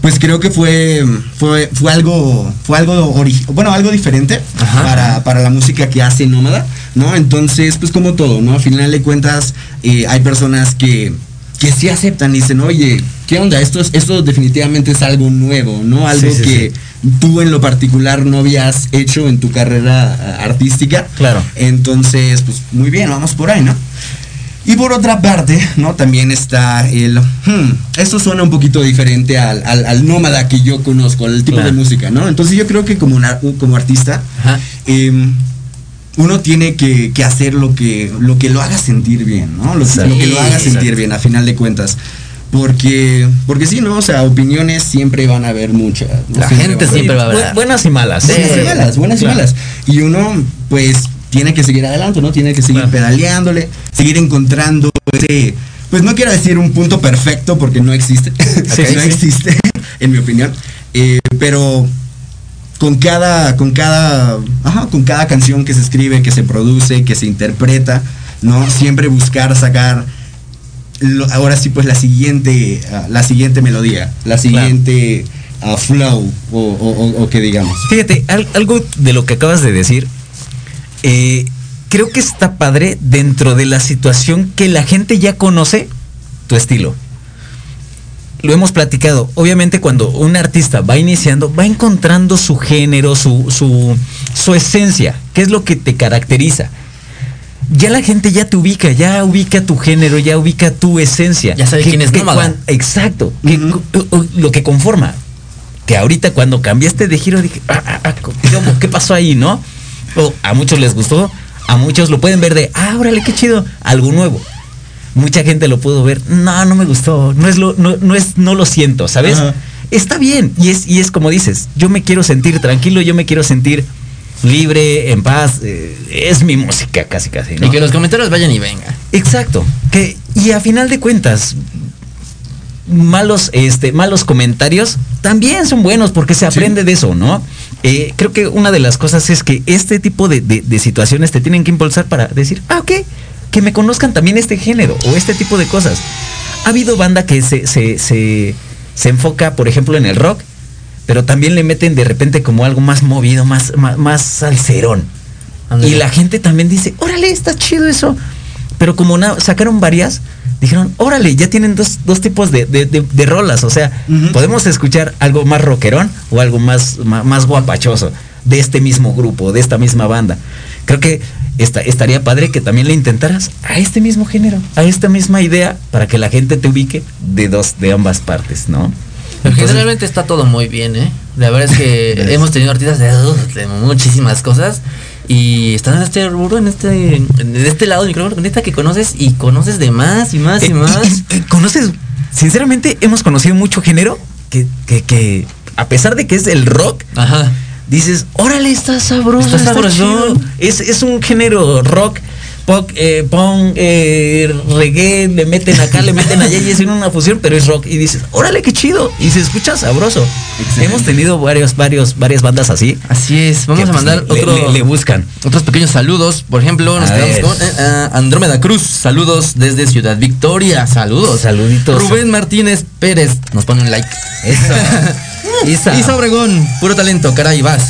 pues creo que fue fue fue algo fue algo bueno, algo diferente para, para la música que hace Nómada, ¿no? Entonces, pues como todo, ¿no? A final de cuentas eh, hay personas que que sí aceptan y dicen, oye, ¿qué onda? Esto, es- esto definitivamente es algo nuevo, ¿no? Algo Sí, sí, que tú en lo particular no habías hecho en tu carrera ah, artística. Claro. Entonces, pues muy bien, vamos por ahí, ¿no? Y por otra parte, ¿no? También está el... hmm, esto suena un poquito diferente al, al- al nómada que yo conozco, al tipo Claro. de música, ¿no? Entonces yo creo que como, una- como artista. Uno tiene que, que hacer lo que, lo que lo haga sentir bien, ¿no? Lo, Sí, lo que lo haga sentir bien, a final de cuentas. Porque, porque sí, ¿no? O sea, opiniones siempre van a haber muchas. ¿no? La gente van a siempre va a Bu- hablar. buenas y malas. Buenas y malas, buenas Claro. y malas. Y uno, pues, tiene que seguir adelante, ¿no? Tiene que seguir Claro. pedaleándole, seguir encontrando ese, pues no quiero decir un punto perfecto porque no existe, Sí, no sí. existe, en mi opinión. Eh, pero con cada, con cada, ajá, con cada canción que se escribe, que se produce, que se interpreta, ¿no? Siempre buscar sacar lo- ahora sí pues la siguiente, ah, la siguiente melodía, la siguiente ah, flow o, o- o- o que digamos. Fíjate, al- algo de lo que acabas de decir, eh, creo que está padre dentro de la situación que la gente ya conoce tu estilo. Lo hemos platicado. Obviamente cuando un artista va iniciando, va encontrando su género, su, su, su esencia, qué es lo que te caracteriza. Ya la gente ya te ubica, ya ubica tu género, ya ubica tu esencia. Ya sabe Que- quién es que cuan- Exacto. lo que conforma. Que ahorita cuando cambiaste de giro dije, ah, ah, ah. ¿qué pasó ahí, no? O a muchos les gustó, a muchos lo pueden ver de, ah, órale, qué chido, algo nuevo. Mucha gente lo pudo ver, no, no me gustó, no es lo, no, no es, no lo siento, ¿sabes? Ajá. Está bien, y es, y es como dices, yo me quiero sentir tranquilo, yo me quiero sentir libre, en paz, eh, es mi música casi casi, ¿no? Y que los comentarios vayan y vengan. Exacto. Que, y a final de cuentas, malos, este, malos comentarios también son buenos porque se aprende de eso, ¿no? Eh, creo que una de las cosas es que este tipo de, de- de situaciones te tienen que impulsar para decir, ah, ok, que me conozcan también este género o este tipo de cosas. Ha habido banda que se, se, se, se enfoca, por ejemplo, en el rock, pero también le meten de repente como algo más movido, más, más, más salserón. Y la gente también dice, órale, está chido eso. Pero como sacaron varias, dijeron, órale, ya tienen dos, dos tipos de, de- de- de rolas. O sea, podemos escuchar algo más rockerón o algo más, ma- más, guapachoso de este mismo grupo, de esta misma banda. Creo que esta- estaría padre que también le intentaras a este mismo género, a esta misma idea, para que la gente te ubique de dos, de ambas partes, ¿no? Pero Entonces, generalmente está todo muy bien, ¿eh? La verdad es que hemos tenido artistas de, muchísimas cosas y están en este rubro, en este, en este lado del micrófono, neta que conoces y conoces de más y más y Eh, más. y- y conoces, sinceramente, hemos conocido mucho género que, que, que, a pesar de que es el rock, Ajá. Dices, órale, está sabroso, Está está, sabrosón. chido". Es, es un género rock, pop, eh, punk, eh, reggae, le meten acá, le meten allá y es una fusión, pero es rock. Y dices, órale, qué chido. Y se escucha sabroso. Excelente. Hemos tenido varios, varios, varias bandas así. Así es, vamos que, a pues, mandar otro, le- le buscan. otros pequeños saludos. Por ejemplo, nos quedamos con eh, Andrómeda Cruz. Saludos desde Ciudad Victoria. Saludos. Saluditos. Rubén Martínez Pérez nos pone un like. Eso. Isa. Isa Obregón, puro talento, caray, vas.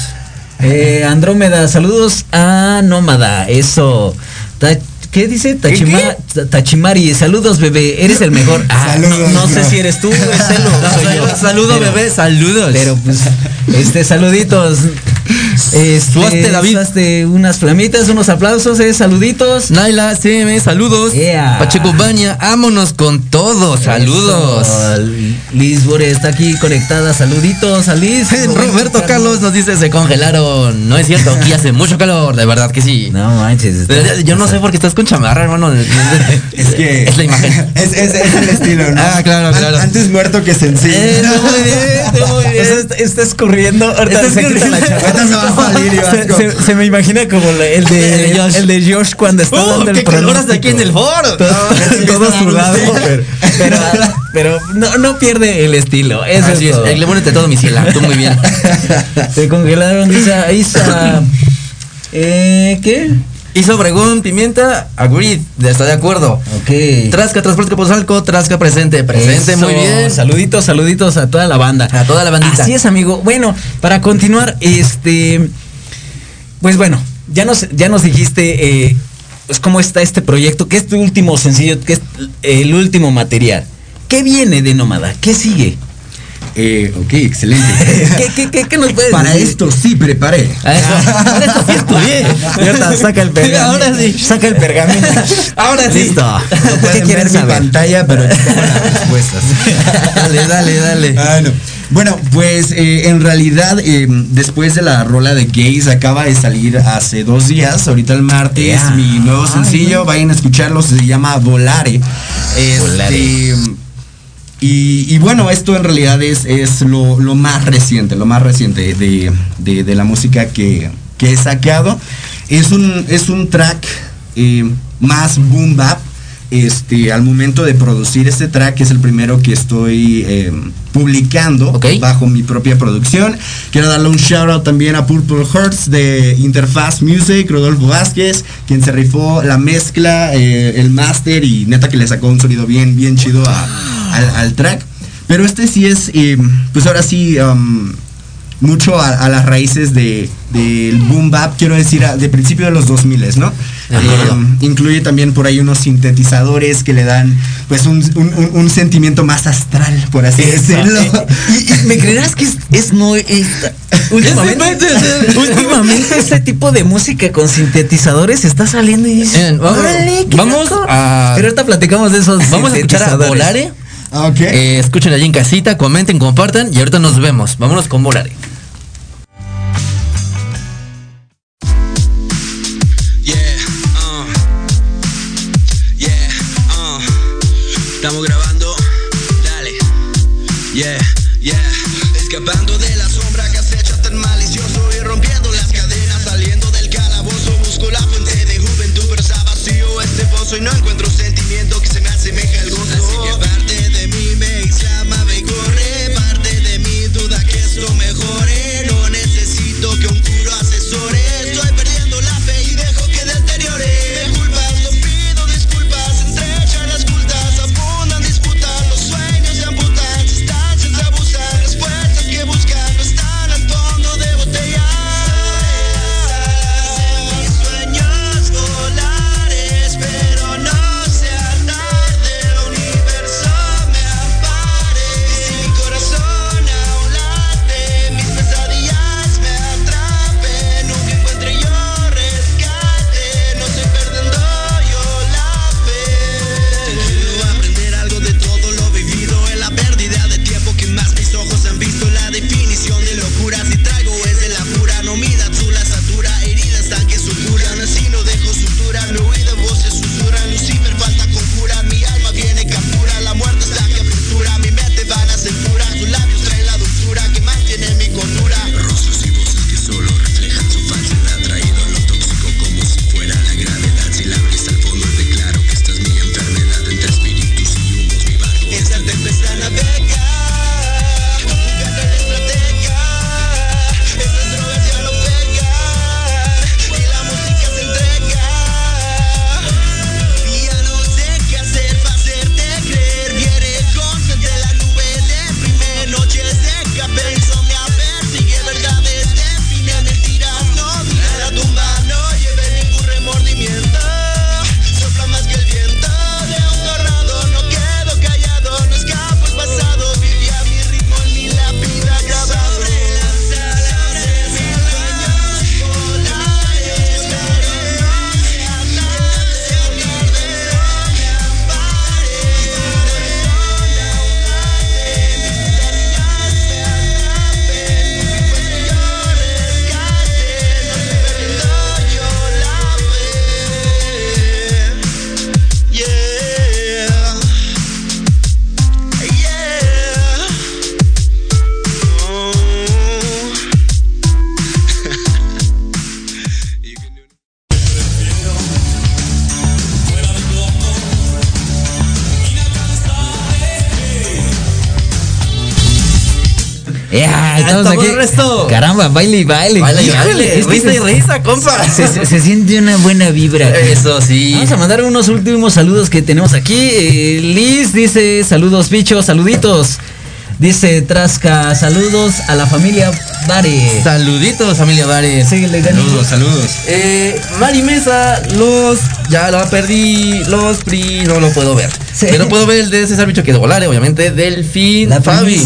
Eh, Andrómeda, saludos a Nómada, eso. Ta- ¿Qué dice? Tachima- Ta- Tachimari, saludos bebé, eres el mejor. Ah, no, Saludos, no sé no. si eres tú, es él o soy yo. Saludo, Pero- bebé, saludos. Pero pues, este, saluditos. Este, Suaste, David. suaste unas flamitas, unos aplausos, eh, saluditos. Naila CM, saludos. Yeah. Pacheco Baña, ámonos con todo, saludos. Eso. Liz Bore está aquí conectada, saluditos a Liz. Roberto Carlos nos dice se congelaron. No es cierto, aquí hace mucho calor, de verdad que sí. No manches. está- Yo no sé por qué estás con chamarra, hermano. Es que es la imagen. Es, es- es el estilo, ¿no? Ah, claro, claro. Antes muerto que sencillo. Eh, muy bien, muy bien. Está, está escurriendo. Ahorita Está se quita la chamarra. Se Se, se- me imagina como el de, El de Josh. el de Josh cuando está ¡Oh, dando el pronóstico. aquí en el foro! Todo, todo sudado, pero, pero, pero no, no pierde el estilo. Eso Así es. todo. le ponete todo mi ciela, tú muy bien. Se congelaron, dice Isa. Eh, ¿Qué? Hizo Obregón, Pimienta, agreed, está de acuerdo. Ok. Trasca, Transporte Capozalco, Trasca presente, presente, Eso, muy bien. Saluditos, saluditos a toda la banda. A toda la bandita. Así es, amigo. Bueno, para continuar, este. Pues bueno, ya nos, ya nos dijiste eh, pues cómo está este proyecto, que es tu último sencillo, que es el último material. ¿Qué viene de Nómada? ¿Qué sigue? Eh, ok, excelente. ¿Qué, qué, qué, qué nos puedes Para decir? esto sí preparé. Para eso sí estudié. Y ahorita saca el pergamino. Ahora sí. Saca el pergamino. Ahora sí. Listo. No ¿Qué pueden ver mi pantalla, pero aquí tengo las respuestas. Dale, dale, dale. Ah, no. Bueno, pues eh, en realidad eh, después de la rola de Gays acaba de salir hace dos días, ahorita el martes, Yeah. mi nuevo sencillo, vayan a escucharlo, se llama Volare. Este, Volare. Y, y bueno, esto en realidad es, es lo, lo más reciente, lo más reciente de, de- de la música que, que he sacado. Es un, es un track eh, más boom bap. Este, al momento de producir este track es el primero que estoy eh, publicando bajo mi propia producción. Quiero darle un shout out también a Purple Hearts de Interfaz Music, Rodolfo Vázquez, quien se rifó la mezcla, eh, el master y neta que le sacó un sonido bien, bien chido a- al, al track. Pero este sí es, eh, pues ahora sí, um, mucho a, a las raíces de, del boom bap, quiero decir, a- de principio de los 2000, ¿no? De. Eh, incluye también por ahí unos sintetizadores que le dan pues un, un- un- un sentimiento más astral, por así decirlo. Y, y me creerás que es, es no es- últimamente, últimamente ese tipo de música con sintetizadores está saliendo y Bien, vamos- "Órale, qué vamos loco". a- Pero ahorita platicamos de esos Vamos a escuchar a sintetizadores. Volare. Ah, ok. Eh, escuchen allí en casita, comenten, compartan y ahorita nos vemos. Vámonos con Volare. Yeah, uh. Yeah, uh. Estamos grabando. Dale. Yeah, yeah. Escapando de la sombra que acecha tan malicioso y rompiendo las cadenas, saliendo del calabozo. Busco la fuente de juventud, pero está vacío este pozo y no encuentro sentimiento que se me asemeja al gozo. Baile y baile. Baile y baile, risa se- y risa, compa. Se, se- se siente una buena vibra. Eso sí. Vamos a mandar unos últimos saludos que tenemos aquí. Eh, Liz dice, saludos bichos, saluditos. Dice Trasca, saludos a la familia Bare. Saluditos, familia Dani. Saludos, saludos. Eh, Mari Mesa, los. Ya lo perdí. Los PRI, no lo puedo ver. Sí. Pero puedo ver el de César Bicho, que es Volare, obviamente. Delfín, La Fabi.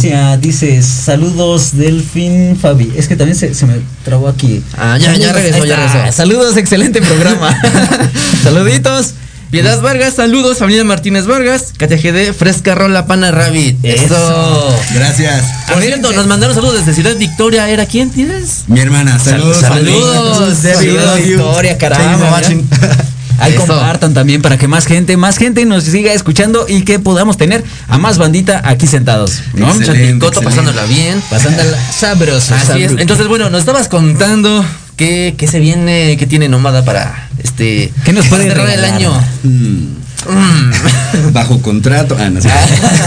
dice, saludos Delfín Fabi. Es que también se, se me trabó aquí. Ah, ya- ya Saludos, regresó, ya regresó. Saludos, excelente programa. Saluditos. Piedad Vargas, saludos, familia Martínez Vargas. Katia GD, Fresca Rola Pana Rabbit. Eso. Eso. Gracias. Por cierto, nos mandaron saludos desde Ciudad Victoria. ¿Era quién tienes? Mi hermana, saludos. saludos. Saludos, love you. Victoria, caramba. Ahí Eso. compartan también para que más gente, más gente nos siga escuchando y que podamos tener a más bandita aquí sentados. ¿no? Excelente. Excelente. pasándola bien. Pasándola sabroso. Así es. sabroso. Entonces, bueno, nos estabas contando qué, qué se viene, qué tiene Nómada para este. ¿Qué nos puede cerrar el año. Mm. Bajo contrato. Ah, no sé.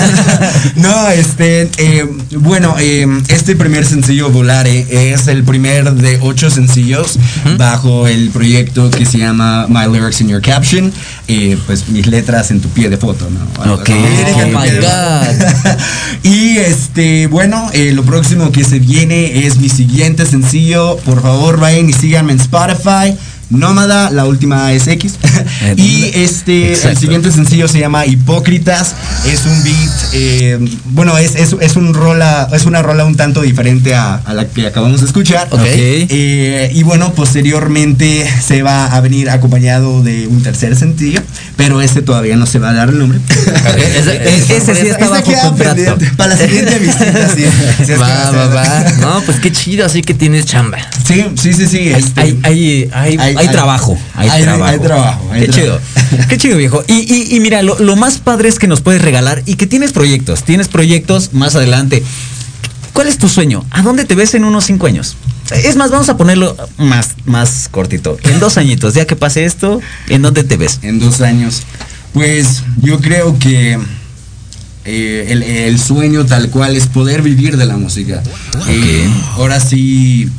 no, este, eh, bueno, eh, este primer sencillo, Volare, es el primer de ocho sencillos bajo el proyecto que se llama My Lyrics in Your Caption. eh, pues mis letras en tu pie de foto, ¿no? Ok. Oh my y este, bueno, eh, lo próximo que se viene es mi siguiente sencillo. Por favor, vayan y síganme en Spotify. Nómada, la última es X. y este, el siguiente sencillo se llama Hipócritas. Es un beat, eh, bueno, es, es, es un rola, es una rola un tanto diferente a, a la que acabamos de escuchar. Ok. Eh, y bueno, posteriormente se va a venir acompañado de un tercer sencillo, pero este todavía no se va a dar el nombre. Ese- sí está bajo queda contrato. Para la siguiente visita, sí. Va, va, va. No, pues qué chido, así que tienes chamba. Sí, sí, sí, sí. Hay, este, hay, hay, hay, Hay- hay hay- trabajo. Hay, hay- trabajo. hay trabajo, hay Qué trabajo. chido. Qué chido, viejo. Y, y, y mira, lo, lo más padre es que nos puedes regalar y que tienes proyectos. Tienes proyectos más adelante. ¿Cuál es tu sueño? ¿A dónde te ves en unos cinco años? Es más, vamos a ponerlo más, más cortito. En dos añitos, ya que pase esto, ¿en dónde te ves? en dos años. Pues yo creo que eh, el, el sueño tal cual es poder vivir de la música. Eh, ahora sí,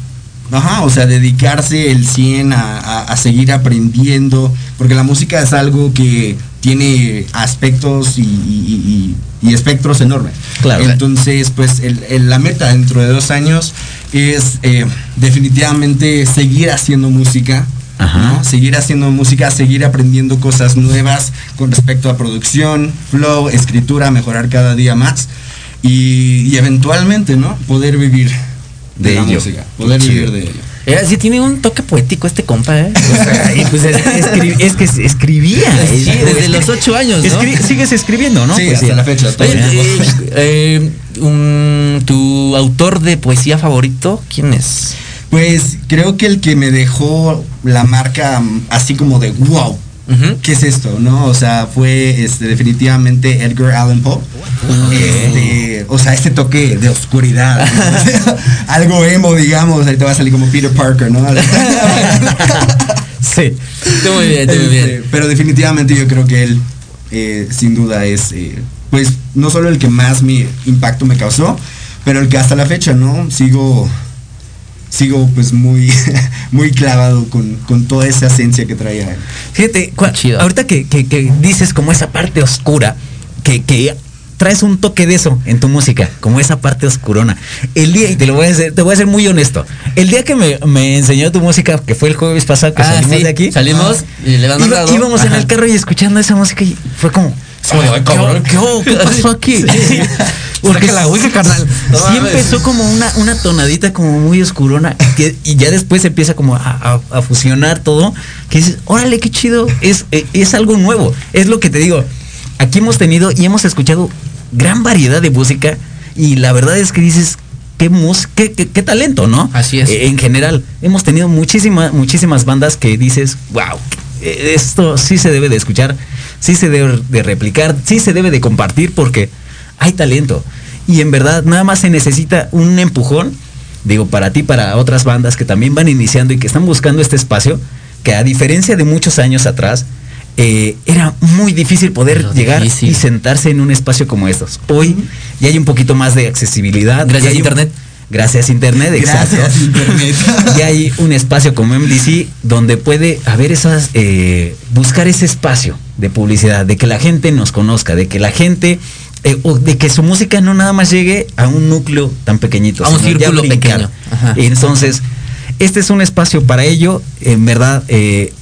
ajá, o sea, dedicarse el 100 a, a- a seguir aprendiendo, porque la música es algo que tiene aspectos y, y- y- y espectros enormes. Claro. Entonces, pues el- el- la meta dentro de dos años es eh, definitivamente seguir haciendo música. Seguir haciendo música, seguir aprendiendo cosas nuevas con respecto a producción, flow, escritura, mejorar cada día más y, y eventualmente, ¿no? Poder vivir de, De la ello. música, poder Qué vivir chido. de ello. Eh, sí tiene un toque poético este compa, ¿eh? O sea, y pues es, escri- es que escribía. Sí, desde los ocho años, ¿no? Escri- sigues escribiendo, ¿no? Sí, Pues hasta la fecha. Eh, eh, un- ¿tu autor de poesía favorito quién es? Pues creo que el que me dejó la marca mm, así como de wow. ¿Qué es esto? ¿No? O sea, fue este, definitivamente Edgar Allan Poe. Este, o sea, ese toque de oscuridad. ¿no? Algo emo, digamos. Ahí te va a salir como Peter Parker, ¿no? Sí. Muy bien, muy Este, bien. Pero definitivamente yo creo que él, eh, sin duda, es, eh, pues, no solo el que más mi impacto me causó, pero el que hasta la fecha, ¿no? Sigo, sigo, pues, muy, muy clavado con, con toda esa esencia que traía él. Fíjate, cua- Chido. ahorita que, que- que dices como esa parte oscura, que, que traes un toque de eso en tu música, como esa parte oscurona. El día, y te lo voy a decir, te voy a ser muy honesto, el día que me, me enseñó tu música, que fue el jueves pasado que Ah, salimos sí, de aquí, salimos y le iba- íbamos en Ajá. el carro y escuchando esa música y fue como, como de, "Ay, ¿qué, cabrón". qué- qué pasó aquí? Sí. Porque la ouija, carnal. No sí empezó como una, una tonadita como muy oscurona que- y ya después empieza como a, a- a fusionar todo. Que dices, órale, qué chido. Es, eh, es algo nuevo. Es lo que te digo. Aquí hemos tenido y hemos escuchado gran variedad de música y la verdad es que dices, qué, mus qué, qué- qué talento, ¿no? Así es. Eh, en general, hemos tenido muchísimas, muchísimas bandas que dices, wow, esto sí se debe de escuchar, sí se debe de replicar, sí se debe de compartir porque hay talento. Y en verdad, nada más se necesita un empujón, digo, para ti, para otras bandas que también van iniciando y que están buscando este espacio, que a diferencia de muchos años atrás, eh, era muy difícil poder Pero llegar difícil. y sentarse en un espacio como estos. Hoy ya hay un poquito más de accesibilidad. Gracias a un- Internet. Gracias Internet, exacto. Gracias, Internet. y hay un espacio como MDC donde puede haber esas, eh, buscar ese espacio de publicidad, de que la gente nos conozca, de que la gente eh, o de que su música no nada más llegue a un núcleo tan pequeñito. A un círculo pequeño. Ajá. Entonces, este es un espacio para ello. En verdad, eh,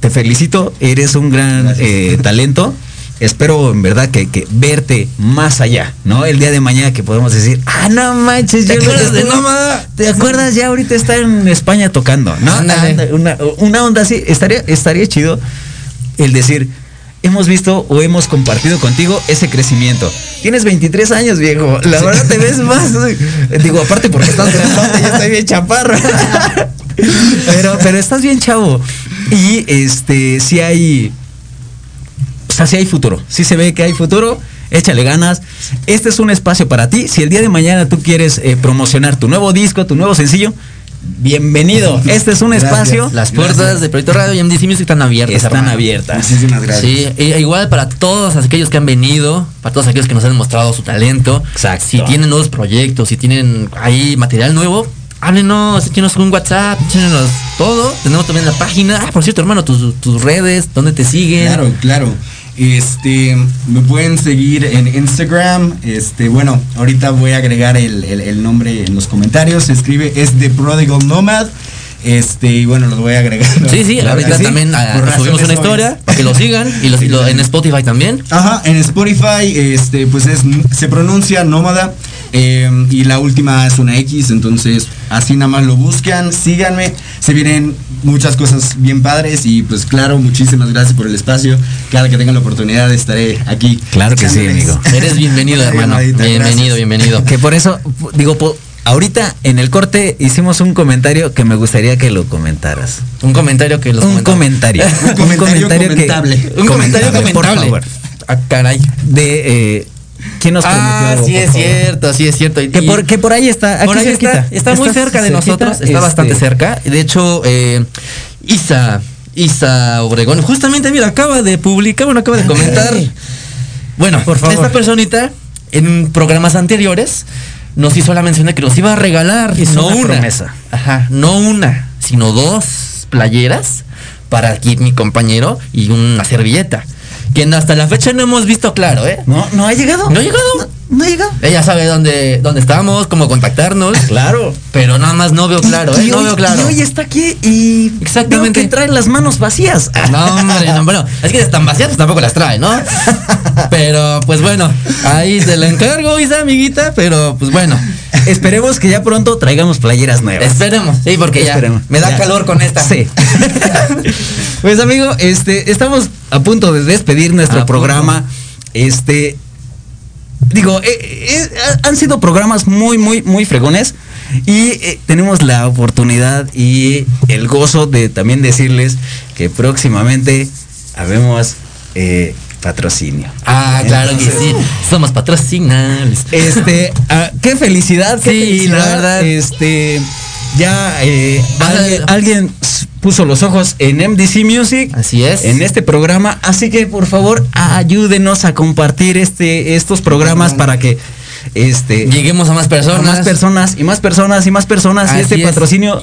te felicito. Eres un gran eh, talento. Espero en verdad que, que verte más allá, ¿no? El día de mañana que podemos decir, ah, no manches, ¿Te yo acuerdas de? ¿Te acuerdas? Ya ahorita está en España tocando, ¿no? Ándale. Una, una onda así. Estaría, estaría chido el decir, hemos visto o hemos compartido contigo ese crecimiento. Tienes 23 años, viejo. La verdad te ves más. Digo, aparte porque estás grandote, ya estoy bien chaparro. pero, pero estás bien chavo. Y este, si hay. O sea, si hay futuro. Si se ve que hay futuro. Échale ganas. Este es un espacio para ti. Si el día de mañana tú quieres eh, promocionar tu nuevo disco, tu nuevo sencillo, bienvenido. Este es un Gracias. espacio. Las puertas de Proyecto Radio y MDC Music están abiertas. están hermano. abiertas. Muchísimas gracias. Sí, e- igual para todos aquellos que han venido, para todos aquellos que nos han mostrado su talento. Exacto. Si tienen nuevos proyectos, si tienen ahí material nuevo, háblenos, échenos un WhatsApp, échenos todo. Tenemos también la página. Ah, por cierto, hermano, tus, tus redes, ¿dónde te siguen? Claro, claro. Este, me pueden seguir en Instagram. Este, bueno, ahorita voy a agregar el, el- el nombre en los comentarios. Se escribe es The Prodigal Nomad. Este, y bueno, los voy agregando. Sí, sí, Claro ahorita sí. también Por subimos una historia para que lo sigan y los- Sí, lo- en Spotify también. Ajá, en Spotify, este, pues es, se pronuncia nómada. eh, y la última es una X, entonces así nada más lo buscan, síganme, se vienen muchas cosas bien padres y pues claro, muchísimas gracias por el espacio. Cada que tenga la oportunidad estaré aquí. Claro que sí, amigo. Eres bienvenido, hermano. Bienvenido, gracias. bienvenido. Que por eso, digo, po- ahorita en el corte hicimos un comentario que me gustaría que lo comentaras. Un comentario que los Un comentario. Un comentario que- comentable. Un comentario Comentable, por favor. Ah, caray. De eh, quién nos prometió Ah, sí es favor? cierto, sí es cierto. Y- Que por, que por ahí está, aquí por ahí cerquita. está, está muy Está cerca de cerquita, nosotros, está este, bastante cerca. De hecho, eh, Isa, Isa Obregón, justamente, mira, acaba de publicar, bueno, acaba de comentar. Bueno, Por favor. esta personita en programas anteriores nos hizo la mención de que nos iba a regalar Hizo no una una, promesa. Ajá, no una, sino dos playeras para aquí mi compañero y una servilleta. Que hasta la fecha no hemos visto claro, ¿eh? No, no ha llegado. ¿No ha llegado? No, no ha llegado. Ella sabe dónde, dónde estamos, cómo contactarnos. Claro. Pero nada más no veo claro, ¿eh? Y No hoy- veo claro. Y hoy está aquí y Exactamente. veo que trae las manos vacías. No, hombre, no, bueno, es que están vacías, pues tampoco las trae, ¿no? Pero, pues bueno, ahí te la encargo, Isa, amiguita, pero pues bueno, Esperemos que ya pronto traigamos playeras nuevas. esperemos, sí, porque ya Esperemos. me da Ya. calor con esta. Sí. pues amigo, este, estamos a punto de despedir nuestro A programa. Este, digo, eh, eh, han sido programas muy, muy, muy fregones. Y eh, tenemos la oportunidad y el gozo de también decirles que próximamente habemos patrocinio. Ah, claro que sí, somos patrocinables. Este, ah, qué felicidad, qué Sí, felicidad. la verdad. Este, ya eh, alguien, puso los ojos en MDC Music. Así es. En este programa, así que por favor ayúdenos a compartir este estos programas para que este Lleguemos a más a personas. más personas y más personas y más personas y este es. patrocinio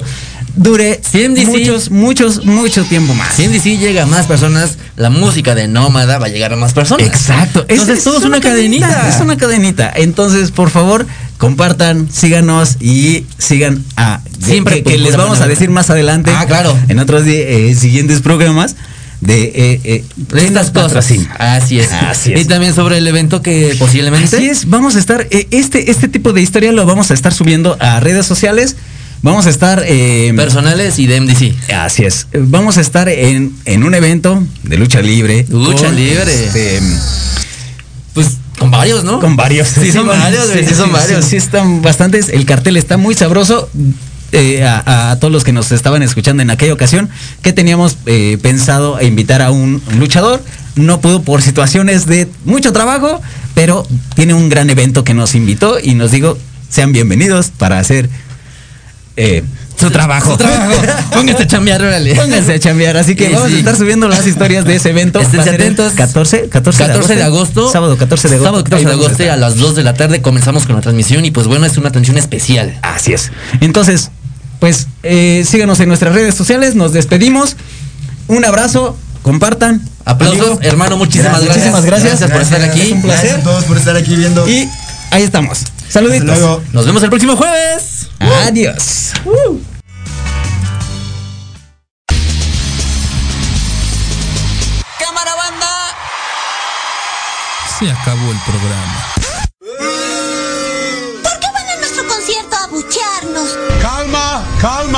dure Sí, MDC. muchos muchos mucho tiempo más. Si en DC llega a más personas, la música de Nómada va a llegar a más personas. Exacto. Entonces, todo es una cadenita. Es una cadenita. Entonces, por favor, compartan, síganos y sigan a Siempre que, les vamos a decir más adelante. Ah, claro. En otros eh, siguientes programas de eh, eh, De estas cosas. Así es. Así es. Y también sobre el evento que posiblemente. Así es, vamos a estar, eh, este, este tipo de historia lo vamos a estar subiendo a redes sociales. Vamos a estar eh, Personales y de MDC. Así es. Vamos a estar en, en un evento de lucha libre. Lucha libre. este, Pues con varios, ¿no? Con varios. Sí, son varios, sí son varios. Sí, están bastantes. El cartel está muy sabroso. Eh, a, a todos los que nos estaban escuchando en aquella ocasión, que teníamos eh, pensado invitar a un, un luchador. No pudo por situaciones de mucho trabajo, pero tiene un gran evento que nos invitó y nos digo, sean bienvenidos para hacer eh, su trabajo. Su trabajo. Póngase a chambear, órale. Pónganse a chambear. Así que Sí, vamos sí. a estar subiendo las historias de ese evento. Estén atentos. 14, 14, 14 de agosto. Sábado 14 de agosto. Sábado 14 Ahí de a agosto a las 2 de la tarde comenzamos con la transmisión y pues bueno, es una atención especial. Así es. Entonces, pues eh, síganos en nuestras redes sociales, nos despedimos. Un abrazo, compartan Aplausos, Amigo, hermano, muchísimas gracias. Muchísimas gracias. por estar aquí. Es un Gracias placer. a todos por estar aquí viendo. Y ahí estamos. Hasta Saluditos. luego. Nos vemos el próximo jueves. Adiós. Cámara banda. Se acabó el programa. ¿Por qué van a nuestro concierto a buchearnos? Calma, calma, calma.